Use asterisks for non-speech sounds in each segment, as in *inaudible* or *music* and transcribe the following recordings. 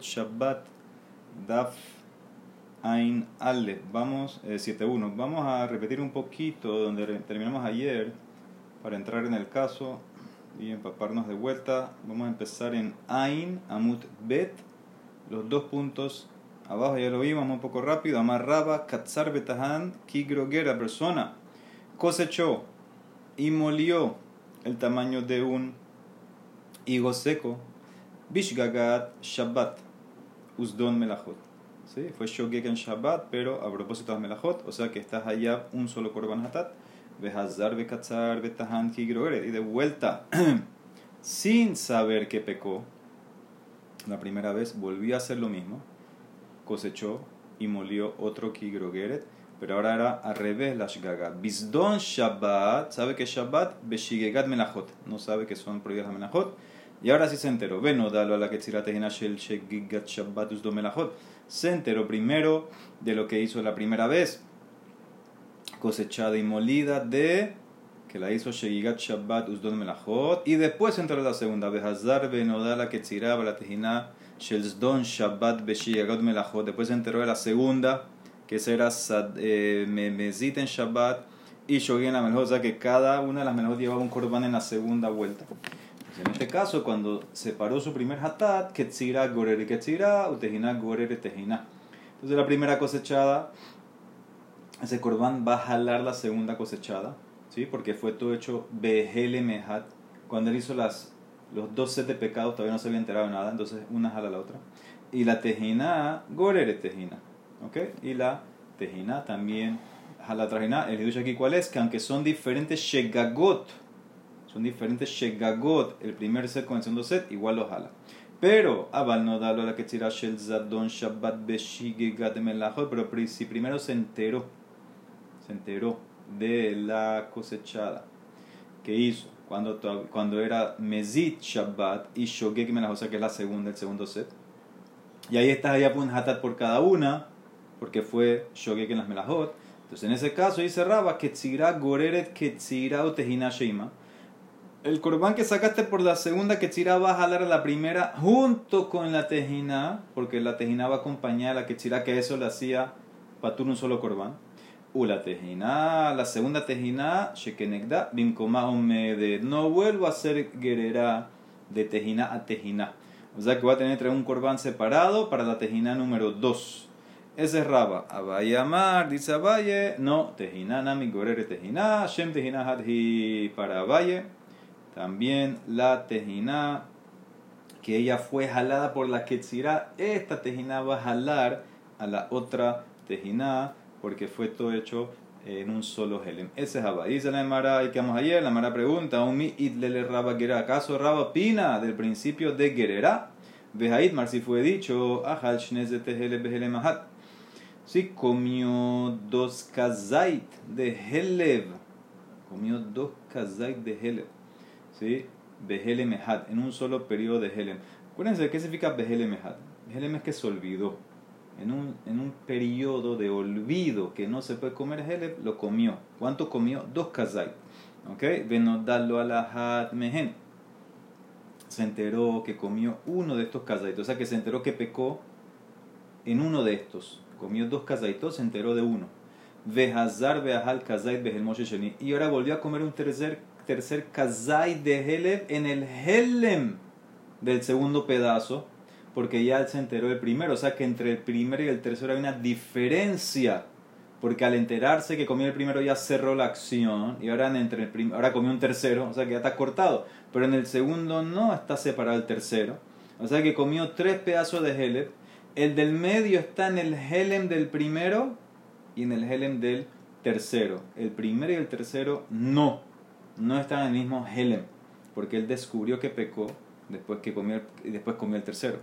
Shabbat Daf Ain Ale. Vamos, eh, 7.1. Vamos a repetir un poquito donde terminamos ayer para entrar en el caso y empaparnos de vuelta. Vamos a empezar en Ain Amut Bet. Los dos puntos abajo ya lo vimos un poco rápido. Amarraba Katzar Betahan Kigrogera persona cosechó y molió el tamaño de un higo seco Bishgagat Shabbat, Usdon Melachot. ¿Sí? Fue Shogeg en Shabbat, pero a propósito de Melachot, o sea que estás allá un solo Korban Hatat, Behazar, Bekatzar, Betahan, Kigrogeret. Y de vuelta, *clears throat* sin saber que pecó, la primera vez volvió a hacer lo mismo, cosechó y molió otro Kigrogeret, pero ahora era al revés la Shgaga. Bisdon Shabbat, sabe que Shabbat, Beshigegat Melachot, no sabe que son prohibidas las Melachot y ahora sí se enteró. Veno dalo a la Shel Shegigat Melachot. Se enteró primero de lo que hizo la primera vez, cosechada y molida de que la hizo Shegigat Shabbat Usdon Melachot. Y después se enteró la segunda vez. Hazar Veno la Ketziraba la Tejina Shel Zdon Shabbat Beshigagot Melachot. Después se enteró de la segunda, que será eh, en Shabbat y Shogin la Melachot. O sea que cada una de las Melachot llevaba un korban en la segunda vuelta. En este caso, cuando separó su primer hatat, ketzira gorere ketzira, utejina gorere tejina. Entonces la primera cosechada, ese corbán va a jalar la segunda cosechada, ¿sí? porque fue todo hecho behele mehat. Cuando él hizo las, los dos sets de pecados todavía no se había enterado de nada, entonces una jala la otra. Y la tejina, gorere tejina. ¿ok? Y la tejina también jala la tejina. El dicho aquí cuál es, que aunque son diferentes shegagot, son diferentes shegagot, el primer set con el segundo set, igual los jala. Pero, Abal no dalo a la que tira Shel Zadon Shabbat Beshigegat Melachot, pero si primero se enteró, se enteró de la cosechada que hizo cuando, cuando era Mezit Shabbat y Shogeg Melachot, o sea que es la segunda, el segundo set. Y ahí está ya un hatat por cada una, porque fue Shogeg en las Melachot. Entonces en ese caso dice Rabba, Ketzira Goreret Ketzira Utehina Sheima el corbán que sacaste por la segunda quechira va a jalar a la primera junto con la tejina, porque la tejina va a acompañar a la quechira que eso le hacía patur un solo corbán. U la tejina, la segunda tejina, shekenegda, bimkoma de no vuelvo a hacer guerrera de tejina a tejina. O sea que va a tener un corbán separado para la tejina número 2. Ese es Raba. Abayamar, dice Abaye, no, tejina nami gorere tejina, shem tejina hadhi para Abaye también la tejina, que ella fue jalada por la Ketzirá. Esta tejina va a jalar a la otra tejina porque fue todo hecho en un solo helem. Ese es Abba. Dice la Emara, y que vamos ayer, la Emara pregunta, ¿Umi idlele Gerera? ¿Acaso Raba opina del principio de Gerera? Vejaid si fue dicho, Behele Mahat. Si comió dos kazait de Helev. Comió dos kazait de Helev. ¿Sí? Behelem en un solo periodo de Helem. Acuérdense, ¿qué significa Behelem Ehad? Behelem es que se olvidó. En un, en un periodo de olvido que no se puede comer Helem, lo comió. ¿Cuánto comió? Dos kazai. ¿Ok? Venodalo alahat mehen. Se enteró que comió uno de estos kazaitos. O sea que se enteró que pecó en uno de estos. Comió dos kazaitos, se enteró de uno. Vehazar behal kazait behel. Y ahora volvió a comer un tercer tercer kazai de Heleb en el Helem del segundo pedazo, porque ya se enteró el primero. O sea que entre el primero y el tercero hay una diferencia. Porque al enterarse que comió el primero ya cerró la acción y ahora, entre el ahora comió un tercero, o sea que ya está cortado. Pero en el segundo no está separado el tercero. O sea que comió tres pedazos de Heleb. El del medio está en el Helem del primero y en el Helem del tercero. El primero y el tercero no no está en el mismo Helem, porque él descubrió que pecó después que comió después comió el tercero.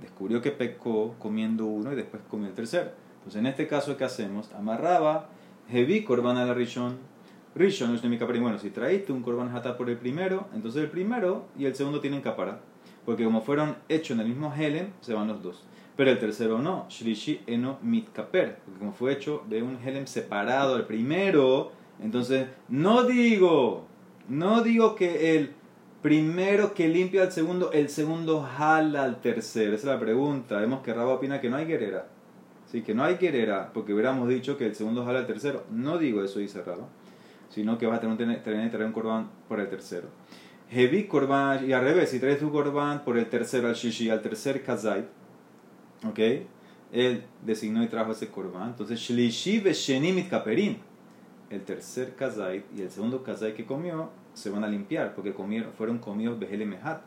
Descubrió que pecó comiendo uno y después comió el tercero. Entonces en este caso ¿qué hacemos? Amarraba Hevi korban a la Rishon. Rishon es mi Bueno, si traíste un korban hata por el primero, entonces el primero y el segundo tienen capara. Porque como fueron hechos en el mismo Helem, se van los dos. Pero el tercero no, Shlishi eno mitkaper, porque como fue hecho de un Helem separado el primero, entonces no digo no digo que el Primero que limpia al segundo, el segundo jala al tercero. Esa es la pregunta. Vemos que Raba opina que no hay guerrera. Sí, que no hay guerrera, porque hubiéramos dicho que el segundo jala al tercero. No digo eso, dice Raba, sino que vas a tener, tener, tener un corbán por el tercero. Hevi corbán, y al revés, si traes tu corbán por el tercero al shishi, al tercer kazait, ¿ok? Él designó y trajo ese corbán. Entonces, shlishi veshenimit kaperim. El tercer kazait y el segundo kazait que comió se van a limpiar porque comieron, fueron comidos behele mehat.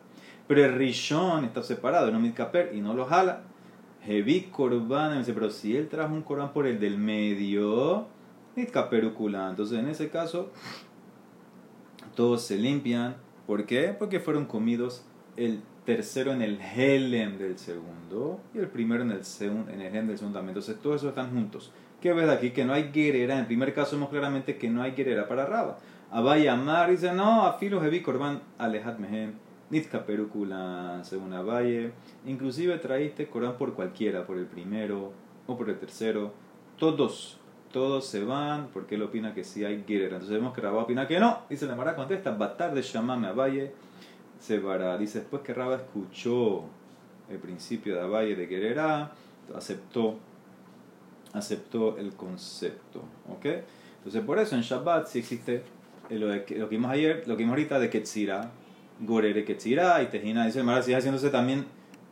Pero el rishon está separado, no mitkaper, y no lo jala. Hevi korban, dice, pero si él trajo un korban por el del medio, mitkaperukula. Entonces en ese caso, todos se limpian. ¿Por qué? Porque fueron comidos el tercero en el helem del segundo y el primero en el, segundo, en el helem del segundo Entonces todos esos están juntos. ¿Qué ves aquí? Que no hay guerrera. En primer caso vemos claramente que no hay guerrera para Raba. Abay Amar dice, no, afilo heavy korban alejat mehen, nitka perukula, según Abaye. Inclusive traíste Corán por cualquiera, por el primero o por el tercero. Todos, todos se van porque él opina que sí hay guerra. Entonces vemos que Rabá opina que no. Dice la Mara contesta, Batar de Shamame Abaye se vará. Dice después que Rabá escuchó el principio de Abaye de guerrera, aceptó aceptó el concepto. ¿ok? Entonces por eso en Shabbat sí existe lo, lo, que vimos ayer, lo que vimos ahorita de Ketzira, Gorere Ketzira y Tejina. Dice el sigue haciéndose también,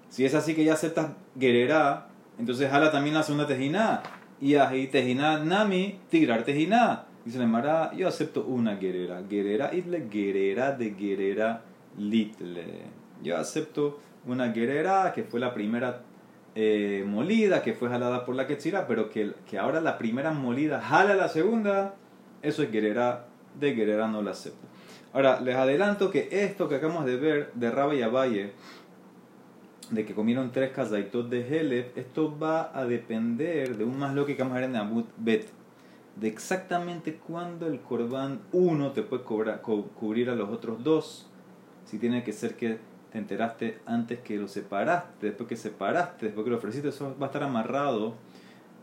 si es así que ya aceptas Gerera, entonces jala también la segunda Tejina. Y ahí Tejina Nami, Tigrar Tejina. Dice Mara, yo acepto una Gerera. Gerera Itle, Gerera de Gerera Litle. Yo acepto una Gerera que fue la primera eh, molida, que fue jalada por la Ketzira, pero que, que ahora la primera molida jala la segunda. Eso es Gerera de Guerrera no la acepto. Ahora, les adelanto que esto que acabamos de ver de Raba y Abaye, de que comieron tres kazaitot de Helef, esto va a depender de un más lo que vamos a ver en Abut Bet, de exactamente cuándo el Corban 1 te puede cobrar, cubrir a los otros dos, si tiene que ser que te enteraste antes que lo separaste, después que separaste, después que lo ofreciste, eso va a estar amarrado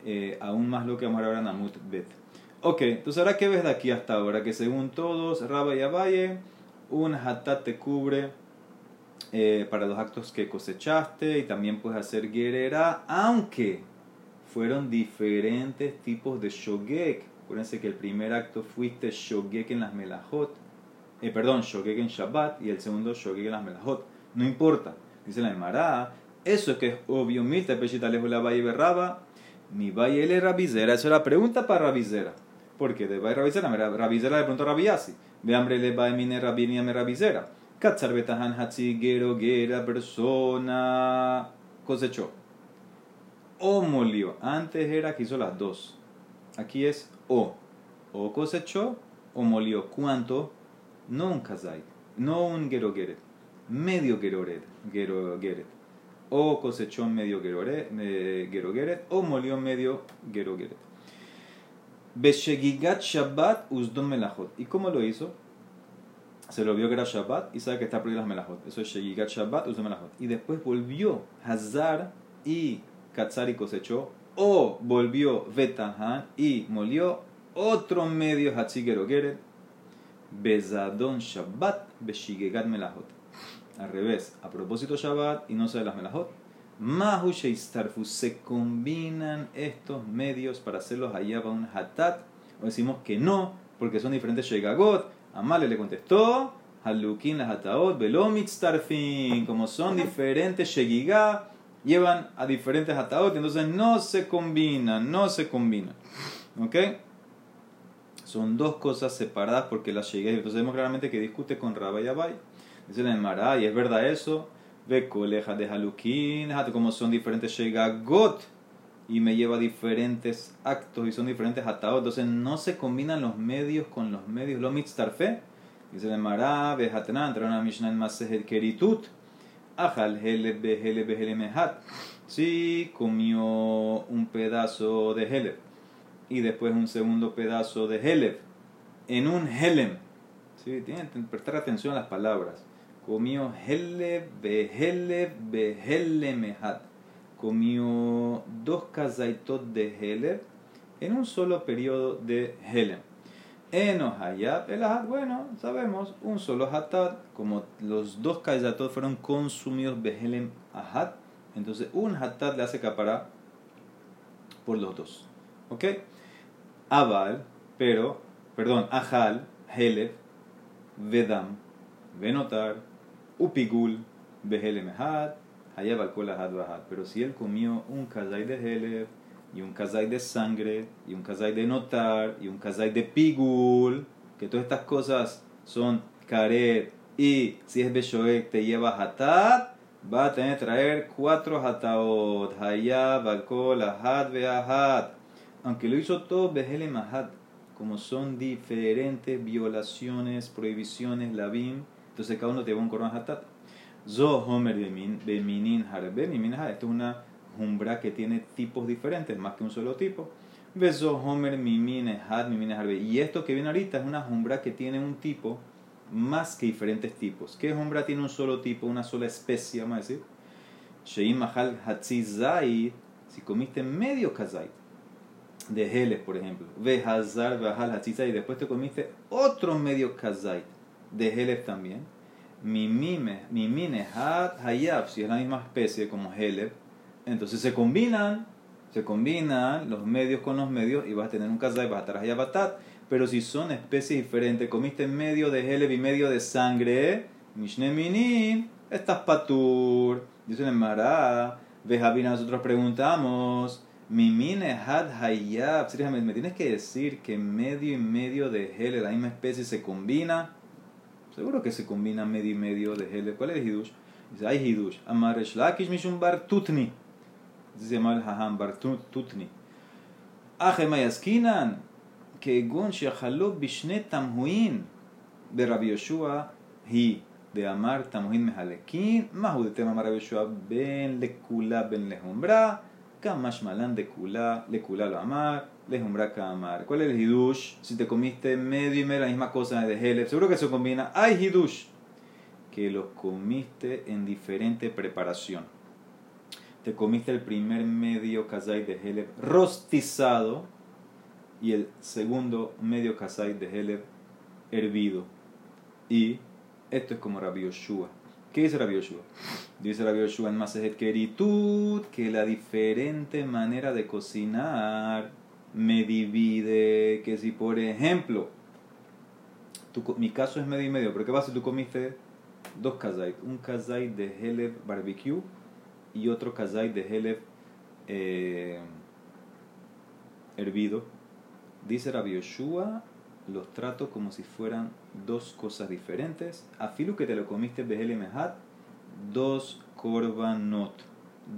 eh, a un más lo que vamos a ver en Amut Bet. Ok, entonces ahora qué ves de aquí hasta ahora, que según todos, Raba y Abaye, un hatat te cubre eh, para los actos que cosechaste y también puedes hacer guerrera, aunque fueron diferentes tipos de shogek. Acuérdense que el primer acto fuiste shogek en las melajot, eh, perdón, shogek en Shabbat y el segundo shogek en las melajot. No importa, dice la Emara, eso es que es obvio, mita pechita lejos la valle berraba, mi valle le rabizera, eso es la pregunta para rabizera. Porque de Bai Rabizera, Rabizera de pronto Rabiasi. De hambre le va mine Rabinia me Rabizera. Katzar betahan hatzi gero gera persona cosechó. O molió. Antes era que hizo las dos. Aquí es o. O cosechó o molió. ¿Cuánto? No un kazait. No un gero geret. Medio gero geret. O cosechó medio gero geret. O molió medio gero geret. Beshegigat Shabbat Uzdon Melachot. ¿Y cómo lo hizo? Se lo vio que era Shabbat y sabe que está prohibido las Melachot. Eso es Shegigat Shabbat Uzdon Melachot. Y después volvió Hazar y Katzar y cosechó. O volvió Betahan y molió otro medio Hatzigero Geret. Bezadon Shabbat Beshigegat Melachot. Al revés, a propósito Shabbat y no de las Melachot Mahu se combinan estos medios para hacerlos allá para un hatat, o decimos que no, porque son diferentes shegagot. Amale le contestó, halukin la hataot, velomit starfin, como son diferentes shegigá, llevan a diferentes hataot, entonces no se combinan, no se combinan. ¿Ok? Son dos cosas separadas porque las shegigas, entonces vemos claramente que discute con Rabba y. Dice la Emara, y es verdad eso coleja de Halukin, como son diferentes Shegagot y me lleva a diferentes actos y son diferentes atados. Entonces no se combinan los medios con los medios. Lo mitztarfe, dice el Mará, Behatana, entra una Mishnah en Masejet Keritut, Ajal Heleb Beheleb Beheleb Mehat. Sí, comió un pedazo de Heleb y después un segundo pedazo de Heleb en un Helem. Sí, tienen que prestar atención a las palabras comió hele behele behele mehat. Comió dos kazaitot de hele en un solo periodo de hele. Eno hayab el hat. Bueno, sabemos, un solo hatat. Como los dos kayatot fueron consumidos behelem ahat, entonces un hatat le hace capara por los dos. ¿Ok? Aval, pero, perdón, ajal, helef, vedam, venotar, upigul, behelem ahat, hayab al ahat Pero si él comió un kazay de helef, y un kazay de sangre, y un kazay de notar, y un kazay de pigul, que todas estas cosas son karet, y si es beshoek te lleva hatat, va a tener que traer cuatro hataot, hayab, alcohol, ahat. Aunque lo hizo todo behele mahat, como son diferentes violaciones, prohibiciones, labim, entonces cada uno te va un corban hatat. Zo homer beminin harbe, esto es una Jumbra que tiene tipos diferentes, más que un solo tipo. Beso Homer Mimine Had Mimine Harbe. Y esto que viene ahorita es una jumbra que tiene un tipo más que diferentes tipos. ¿Qué jumbra tiene un solo tipo, una sola especie, vamos a decir? Sheim Mahal Hatzizai, si comiste medio kazait de Heles, por ejemplo, ve Hazar Hatzizai, y después te comiste otro medio kazait de Heles también. Mimine Had Hayab, si es la misma especie como Heles entonces se combinan, se combinan los medios con los medios y vas a tener un kazay, vas a estar allá batat. Pero si son especies diferentes, comiste medio de heleb y medio de sangre, mishne estás patur. Dice el Mará, Vejavina, nosotros preguntamos, mimine had hayab. Me tienes que decir que medio y medio de heleb, la misma especie, se combina. Seguro que se combina medio y medio de heleb. ¿Cuál es el hidush? Dice, hay hidush. Amar shlakish mishum bar tutni. זה mal haham bar tutni. Ache mayaskinan, כגון שיכלו בשני תמהוין ברבי יהושע היא דאמר תמהין מהלקין, מהו דתמה אמר רבי יהושע בין לכולה בין להומרה, Kamashmalan de Kula, de Kula lo amar, lejumbra amar. ¿Cuál es el hidush? Si te comiste medio y medio la misma cosa de Helep, seguro que se combina. ¡Ay, hidush! Que lo comiste en diferente preparación. Te comiste el primer medio kazai de Helep rostizado y el segundo medio kazai de Helep hervido. Y esto es como Rabbi Yoshua ¿Qué dice Rabbi Yoshua? Dice Rabbi Yoshua en Masejet Keritut que la diferente manera de cocinar me divide. Que si, por ejemplo, mi caso es medio y medio, pero ¿qué pasa si tú comiste dos kazait? Un kazai de Heleb barbecue y otro kazai de Heleb eh, hervido. Dice Rabbi Yoshua, los trato como si fueran dos cosas diferentes. Afilu que te lo comiste de Mehat, dos korbanot,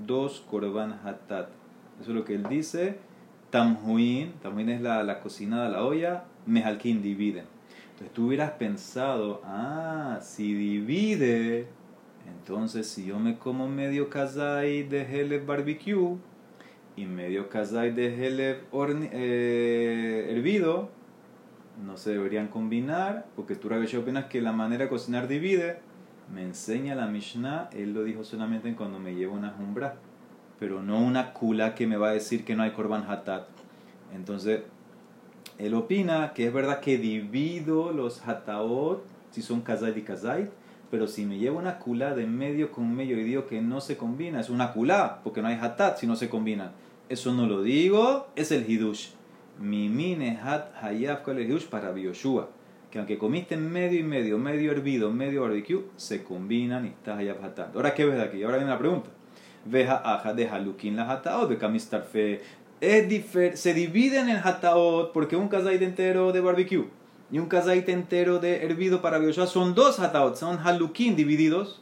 dos korban hatat. Eso es lo que él dice. Tamhuin, también es la, la cocinada, la olla, mehalkin dividen. Entonces tú hubieras pensado, ah, si divide, entonces, si yo me como medio kazai de Heleb barbecue y medio kazai de Heleb eh, hervido, no se deberían combinar, porque tú, Rabbi opinas que la manera de cocinar divide. Me enseña la Mishnah, él lo dijo solamente cuando me llevo una jumbra, pero no una kula que me va a decir que no hay korban hatat. Entonces, él opina que es verdad que divido los hataot, si son kazai y kazai, pero si me llevo una culá de medio con medio y digo que no se combina, es una culá, porque no hay hatat si no se combina. Eso no lo digo, es el hidush. Mi mine hat hayaf para Bioshua. Que aunque comiste medio y medio, medio hervido, medio barbecue, se combinan y está hayaf hatat. Ahora, ¿qué ves de aquí? Ahora viene la pregunta. Veja aja de halukin la hataot, de kamistarfe. Se divide en hataot porque un kazait entero de barbecue y un kazait entero de hervido para Bioshua son dos hataot, son halukin divididos.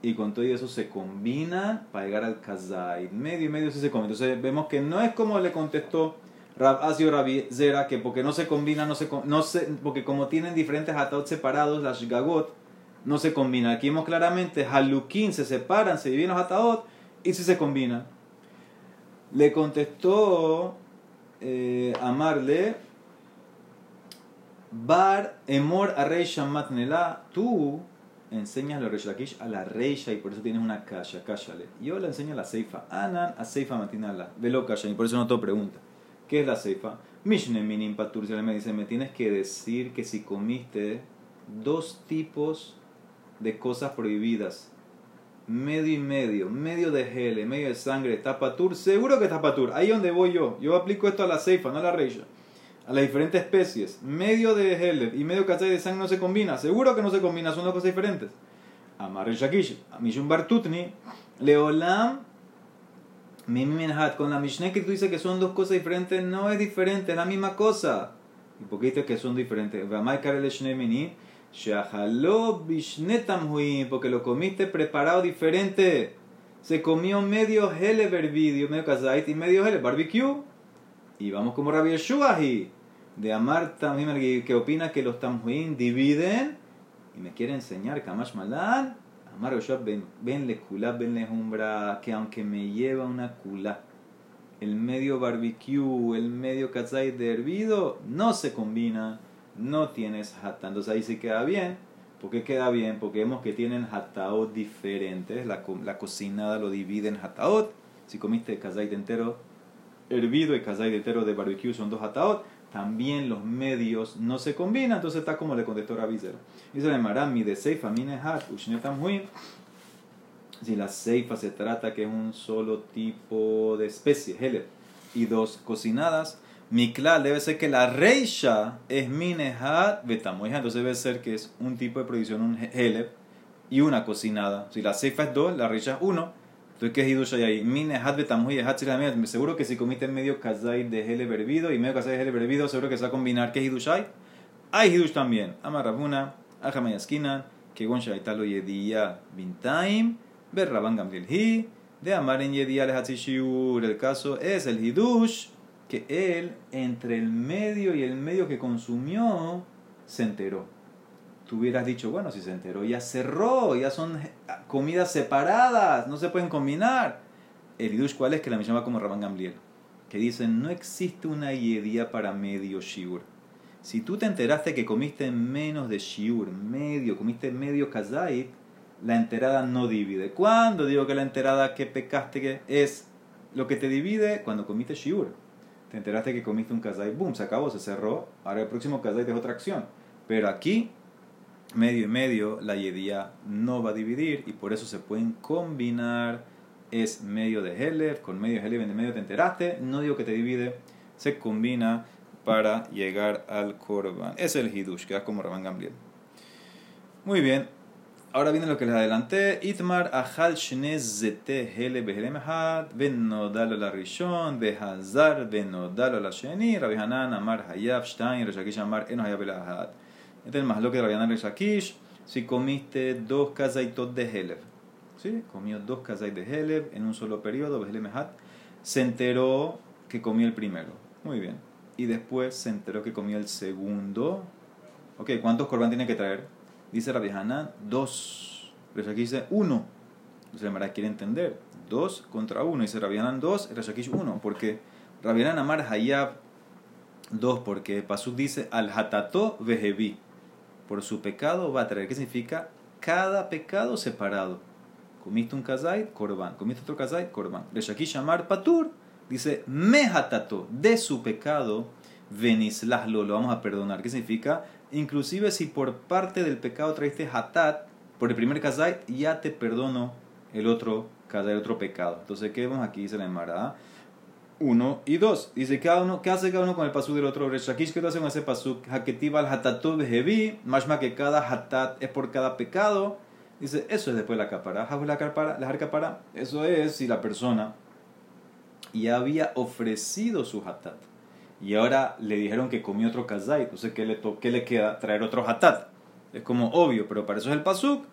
Y con todo eso se combina para llegar al kazait. Medio y medio se come. Entonces vemos que no es como le contestó Rab Asio Rabi Zera, que porque no se combina, no se, no se, porque como tienen diferentes hataot separados, las gagot, no se combina. Aquí vemos claramente, halukin se separan, se dividen los hataot y si se combinan. Le contestó eh, Amarle Bar Emor a Rey Shamat tú enseñas la Reish a la Reisha y por eso tienes una kasha, cállale. Yo le enseño a la Seifa, Anan a Seifa Matinala, velo kasha, y por eso no te pregunta. ¿Qué es la ceifa? Mishne minim patur, me dice, me tienes que decir que si comiste dos tipos de cosas prohibidas, medio y medio, medio de gele, medio de sangre, tapatur, seguro que tapatur. Ahí donde voy yo. Yo aplico esto a la ceifa, no a la reisha. A las diferentes especies. Medio de gele y medio cachay de sangre no se combina. Seguro que no se combina, son dos cosas diferentes. Amar shakish, mishum bartutni, leolam, miminhat. Con la Mishneh que tú dices que son dos cosas diferentes, no es diferente, es la misma cosa. ¿Y por qué dices que son diferentes? Porque lo comiste preparado diferente. Se comió medio hele verbidio, medio kazait y medio hele barbecue. Y vamos como Rabbi Yeshuahi, de Amar también que opina que los tamhuin dividen y me quiere enseñar Kamash Malan. Amar ben, ben le kula, ben le que aunque me lleva una kula, el medio barbecue, el medio kazait de hervido, no se combina no tienes hatta. Entonces ahí sí queda bien. ¿Por qué queda bien? Porque vemos que tienen hataot diferentes. La, la cocinada lo divide en hataot. Si comiste kazait entero hervido y kazait entero de barbecue son dos hataot. También los medios no se combinan. Entonces está como le contestó Rabizero. Dice el Marami de Seifa Minehat Si la Seifa se trata que es un solo tipo de especie, y dos cocinadas Mikla debe ser que la reisha es minehat betamoija, entonces debe ser que es un tipo de prohibición, un heleb y una cocinada. Si la seifa es dos, la reisha es uno. Entonces, ¿qué hidush ahí? Minehat betamoija, me Seguro que si comiste medio kazai de heleb hervido y medio kazai de heleb hervido, seguro que se va a combinar. ¿Qué hidush hay? Hay hidush también. Amarrabuna, ajamayaskinan, que goncha italo yedía bintaim, berraban gamliel hi, de amar en yedía lehatzishiur. El caso es el hidush que él, entre el medio y el medio que consumió, se enteró. Tú hubieras dicho, bueno, si se enteró, ya cerró, ya son comidas separadas, no se pueden combinar. El idush, ¿cuál es? Que la llama como Rabban Gamliel, que dice, no existe una yedía para medio shiur. Si tú te enteraste que comiste menos de shiur, medio, comiste medio kazait, la enterada no divide. ¿Cuándo digo que la enterada que pecaste que es lo que te divide? Cuando comiste shiur te enteraste que comiste un kazait, boom, se acabó, se cerró, ahora el próximo kazait es otra acción. Pero aquí, medio y medio, la yedía no va a dividir y por eso se pueden combinar. Es medio de Heller, con medio de Heller, en medio te enteraste, no digo que te divide, se combina para llegar al Korban. Es el Hidush, que es como Rabban Gamliel. Muy bien, Ahora viene lo que les adelanté. Itmar achal shnez zete hele behelem had, ben la rishon, behazar, ben la sheni, Rabbi Hanan amar hayab shtain, Reshakish amar eno hayab el ahad. Este es el más lo que Rabbi Hanan Reshakish, si comiste dos kazaitot de helev. ¿Sí? Comió dos kazait de helev en un solo periodo. Se enteró que comió el primero. Muy bien. Y después se enteró que comió el segundo. Ok, ¿cuántos corban tiene que traer? Dice Rabbi Hanan, dos. Aquí dice uno. Entonces Mara quiere entender. Dos contra uno. Dice Rabbi Hanan dos, Reshakish uno. Porque Rabbi Hanan Amar Hayab dos. Porque Pasuk dice al hatato vejevi. Por su pecado va a traer. ¿Qué significa? Cada pecado separado. Comiste un kazait, korban. Comiste otro kazait, korban. Reshakish Amar patur. Dice me hatato. De su pecado venislahlo. Lo vamos a perdonar. ¿Qué significa? inclusive si por parte del pecado traiste hatat, por el primer kazait, ya te perdono el otro kazait, el otro pecado. Entonces, ¿qué vemos aquí? Dice la Emara. Uno y dos. Dice, cada uno, ¿qué hace cada uno con el pasuk del otro? Reshakish, ¿qué hace con ese pasuk? Haketiva al hatatu de más que cada hatat es por cada pecado. Dice, eso es después la capara. La capara. Eso es si la persona ya había ofrecido su hatat y ahora le dijeron que comió otro kazait, entonces ¿qué le, qué le queda? Traer otro hatat. Es como obvio, pero para eso es el pasuk.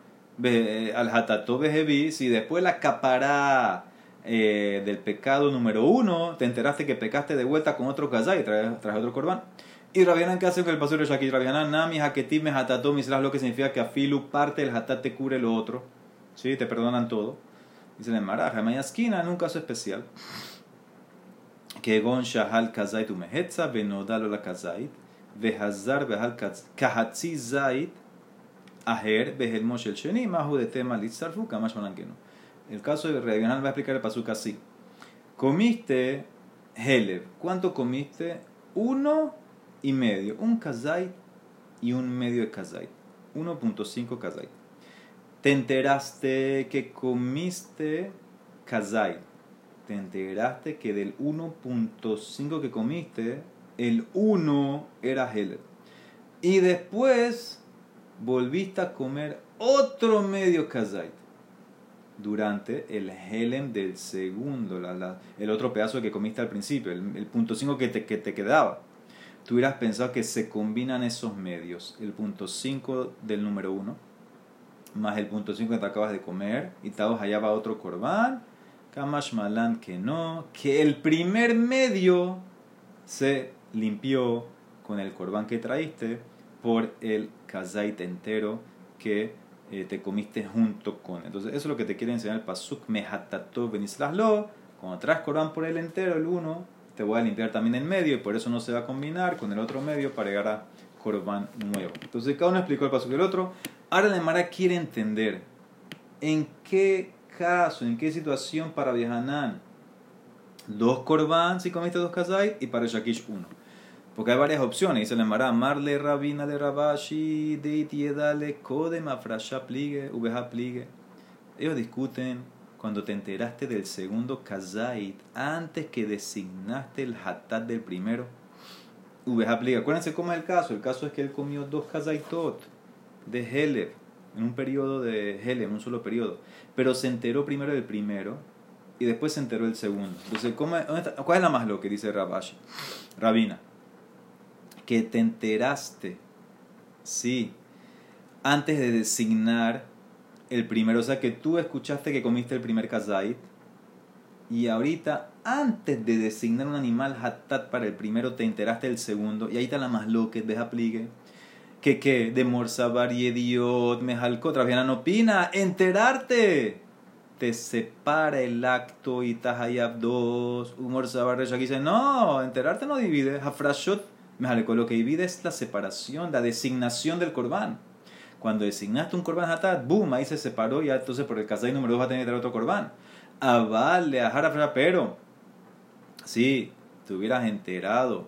Al hatato behevi, si después la capara eh, del pecado número uno, te enteraste que pecaste de vuelta con otro kazá y traes, traes otro corbán. Y Rabianán, ¿qué hace con el pasur Shakir? Rabianán, Nami, Haketim, Hatatom, Misras, lo que significa que Afilu parte el Hatat te cubre lo otro. ¿Sí? Te perdonan todo. Dice el Maraja, Mayasquina, en un caso especial. Que Gon Shahal Kazait Umehetza, Benodalo la Kazait, Behazar Behal Kahatzi Zait, Aher, Behel Moshel Sheni, Mahu de Tema Litzarfu, Kamash Manankenu. El caso de Reganan va a explicar el pasuk así. Comiste Helev. ¿Cuánto comiste? Uno y medio. Un kazait y un medio de kazait. 1.5 kazait. Te enteraste que comiste kazait. Te enteraste que del 1.5 que comiste, el 1 era Helev. Y después volviste a comer otro medio kazait durante el helem del segundo, el otro pedazo que comiste al principio, el, punto 5 que te, que te quedaba. Tú hubieras pensado que se combinan esos medios, el punto 5 del número 1, más el punto 5 que te acabas de comer, y te allá va otro corbán, Kamash Malan que no, que el primer medio se limpió con el corbán que traíste por el kazait entero que eh, te comiste junto con. Entonces, eso es lo que te quiere enseñar el Pasuk Mehatato Benislaslo. Cuando traes Corán por el entero, el uno, te voy a limpiar también el medio y por eso no se va a combinar con el otro medio para llegar a Corban nuevo. Entonces, cada uno explicó el Pasuk del otro. Ahora la Mara quiere entender en qué caso, en qué situación para Viajanán dos Corban si comiste dos Kazait y para Shakish uno. Porque hay varias opciones. Dice la Mara, Marle Rabina le Rabashi, Deitiedale, Kodem Afrasha Pligue, Ubeha Pligue. Ellos discuten cuando te enteraste del segundo Kazait antes que designaste el Hatat del primero. Ubeha Pligue. Acuérdense cómo es el caso. El caso es que él comió dos Kazaitot de Helev en un periodo de Helev, en un solo periodo. Pero se enteró primero del primero y después se enteró del segundo. Entonces, ¿cuál es la más lo que dice Rabashi? Rabina que te enteraste, sí, antes de designar el primero, o sea que tú escuchaste que comiste el primer kazait y ahorita antes de designar un animal hatat para el primero te enteraste del segundo. Y ahí está la más lo que deja pligue que que de morsabar y ediot mejalco no opina. Enterarte. Te separa el acto y tahayab dos. Humor sabar aquí dice no enterarte no divide hafrashot lo que divide es la separación, la designación del corbán. Cuando designaste un corbán hatat, boom, ahí se separó, y entonces por el kazay número 2 va a tener otro corbán. Avale, ajara, pero si te hubieras enterado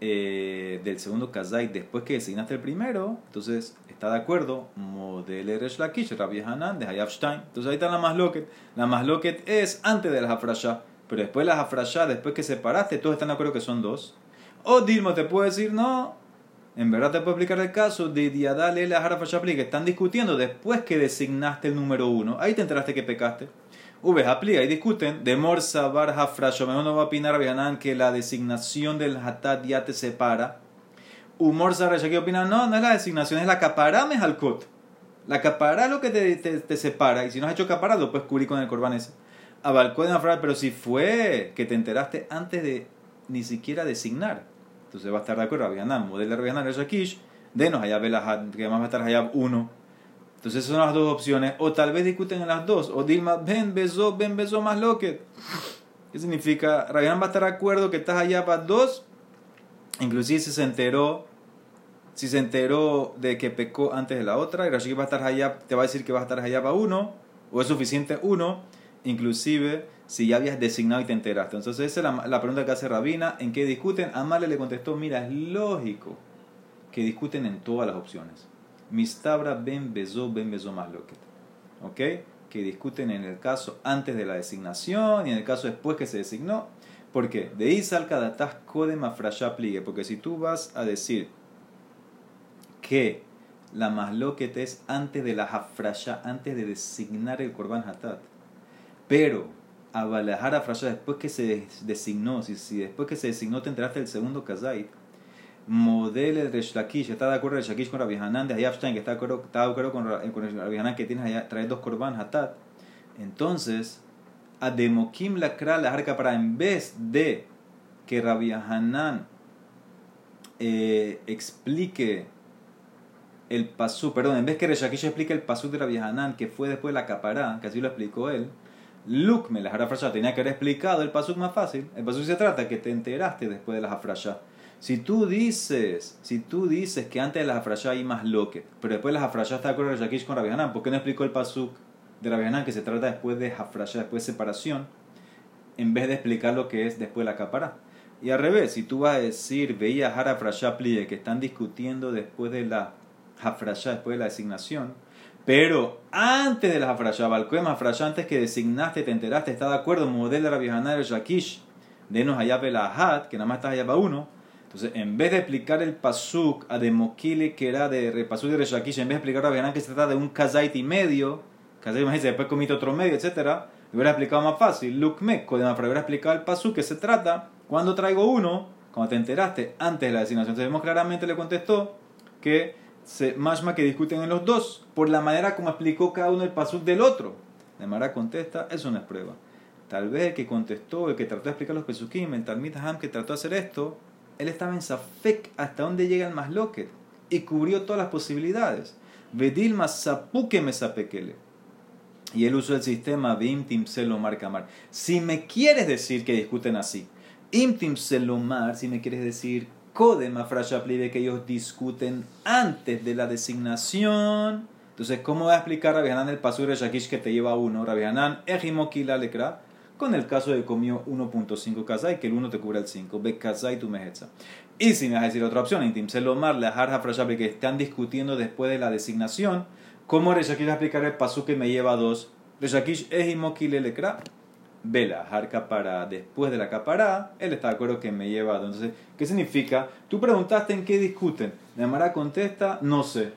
eh, del segundo kazay después que designaste el primero, entonces está de acuerdo, modele Resh Lakish, Rabbi Hanan de Hayab Entonces ahí está la masloket. La masloket es antes de la hafrashah, pero después de la hafrashah, después que separaste, todos están de acuerdo que son dos. O Dilma te puede decir, no, en verdad te puedo explicar el caso de Diadale la Harafashapli que están discutiendo después que designaste el número uno. Ahí te enteraste que pecaste. Uves aplica y discuten. De Morsa Bar Hafrasho, no va a opinar Vianan que la designación del Hatat ya te separa. Humor que opina, no, no es la designación, es la capará mejalcot. La capará lo que te, te, separa. Y si no has hecho capará, lo puedes con el corban ese. Abalcó de pero si fue que te enteraste antes de ni siquiera designar. Entonces va a estar de acuerdo Rabbi modelo de Rabbi Shakish, denos Hayab que además va a estar Hayab 1. Entonces esas son las dos opciones. O tal vez discuten en las dos. O Dilma, ven, beso, ven, beso más loquet. ¿Qué significa? Rabbi va a estar de acuerdo que estás para dos. Inclusive si se enteró, si se enteró de que pecó antes de la otra, y Rashi va a estar allá, te va a decir que va a estar allá para uno, o es suficiente uno, inclusive si ya habías designado y te enteraste. Entonces esa es la, pregunta que hace Rabina, ¿en qué discuten? Amale le contestó, mira, es lógico que discuten en todas las opciones. Mistabra ben beso, ben beso más. ¿Ok? Que discuten en el caso antes de la designación y en el caso después que se designó. ¿Por qué? De Isal Kadatas de Mafrasha pligue. Porque si tú vas a decir que la masloquet es antes de la hafrasha, antes de designar el korban hatat, pero a Balahara después que se designó, si, si, después que se designó te enteraste del segundo Kazait, model el Resh está de acuerdo el Shakish con Rabbi Hanan de Hayabstein, que está de acuerdo, está de acuerdo con, con Rabbi Hanan que tiene trae dos Korban Hatat, entonces, a Demokim la la arca para en vez de que Rabbi Hanan eh, explique el pasú, perdón, en vez que Reshakish explique el pasú de Rabbi Hanan, que fue después de la capará, que así lo explicó él, Luke me las harafrashá tenía que haber explicado el pasuk más fácil. El pasuk se trata que te enteraste después de las afrashá. Si tú dices, si tú dices que antes de las afrashá hay más loque, pero después de las afrashá está de acuerdo Yakish con Rabbi ¿por qué no explicó el pasuk de Rabbi que se trata después de afrashá, después de separación? en vez de explicar lo que es después de la capara. Y al revés, si tú vas a decir, veía Hara Plie, que están discutiendo después de la Hafrashá, después de la designación, pero antes de la Hafrashá, Balcoem Hafrashá, antes que designaste, te enteraste, está de acuerdo, modelo de la Vihanar el Shakish, denos allá Hat, que nada más está allá para uno. Entonces, en vez de explicar el pasuk a Demokile, que era de repasuk de Reshakish, en vez de explicar a Vihanar que se trata de un kazait y medio, kazait y después comiste otro medio, etcétera, lo hubiera explicado más fácil. Lukme, para haber explicado el pasuk que se trata cuando traigo uno, cuando te enteraste antes de la designación. Entonces, vemos claramente le contestó que se, más que discuten en los dos por la manera como explicó cada uno el pasuk del otro. De manera contesta, eso no es prueba. Tal vez el que contestó, el que trató de explicar los pesukim, el Talmid Ham que trató de hacer esto, él estaba en Safek hasta dónde llega el Masloket y cubrió todas las posibilidades. Vedil Masapuke Mesapekele. Y él usó el sistema Bimtim Selomar Kamar. Si me quieres decir que discuten así, Imtim Selomar, si me quieres decir Kodem de que ellos discuten antes de la designación. Entonces, ¿cómo va a explicar Rabbi Hanan el pasur de Shakish que te lleva uno? Rabbi Ejimokila Lekra, con el caso de comió 1.5 kazai, que el 1 te cubre el 5, Be kazai tu mejetza. Y si me vas a decir otra opción, Intim Selomar, la Harja que están discutiendo después de la designación, ¿cómo Reshakish va a explicar el pasur que me lleva 2? Reshakish Ejimokila Lekra vela, harca para después de la capará, él está de acuerdo que me lleva. Entonces, ¿qué significa? Tú preguntaste en qué discuten. Nemara contesta, no sé.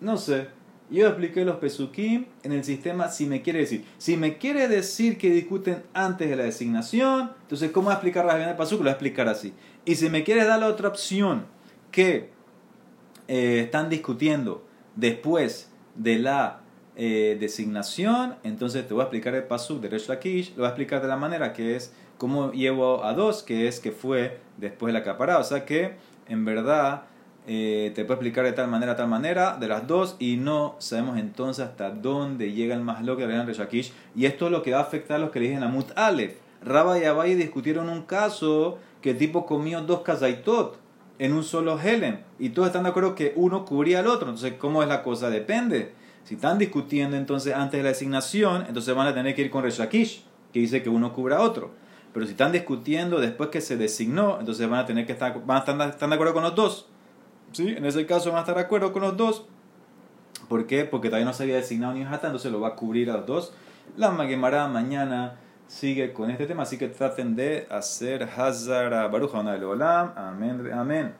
No sé. Yo expliqué los pesukim en el sistema si me quiere decir. Si me quiere decir que discuten antes de la designación, entonces, ¿cómo va a explicar la de pasuk? Lo voy a explicar así. Y si me quiere dar la otra opción, que eh, están discutiendo después de la eh, designación, entonces te voy a explicar el pasuk de Resh Lakish, lo voy a explicar de la manera que es como llevo a dos, que es que fue después de la caparada, o sea que en verdad eh, te puedo explicar de tal manera, tal manera, de las dos, y no sabemos entonces hasta dónde llega el más lo que Resh Lakish, y esto es lo que va a afectar a los que le dicen a Mut Aleph. Rabba y Abai discutieron un caso que el tipo comió dos kazaitot en un solo Helen, y todos están de acuerdo que uno cubría al otro, entonces ¿cómo es la cosa? Depende. Si están discutiendo entonces antes de la designación, entonces van a tener que ir con Reshakish, que dice que uno cubra a otro. Pero si están discutiendo después que se designó, entonces van a tener que estar, van a estar, de acuerdo con los dos. ¿Sí? En ese caso van a estar de acuerdo con los dos. ¿Por qué? Porque todavía no se había designado ni Hata, entonces lo va a cubrir a los dos. La Magemara mañana sigue con este tema, así que traten de hacer Hazara Baruch Olam. Amén. Amén.